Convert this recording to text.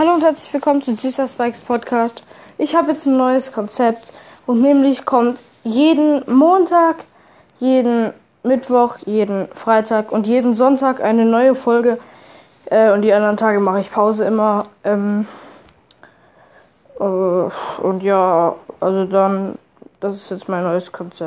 Hallo und herzlich willkommen zu Jesus Spikes Podcast. Ich habe jetzt ein neues Konzept und nämlich kommt jeden Montag, jeden Mittwoch, jeden Freitag und jeden Sonntag eine neue Folge. Äh, und die anderen Tage mache ich Pause immer. Ähm, äh, und ja, also dann, das ist jetzt mein neues Konzept.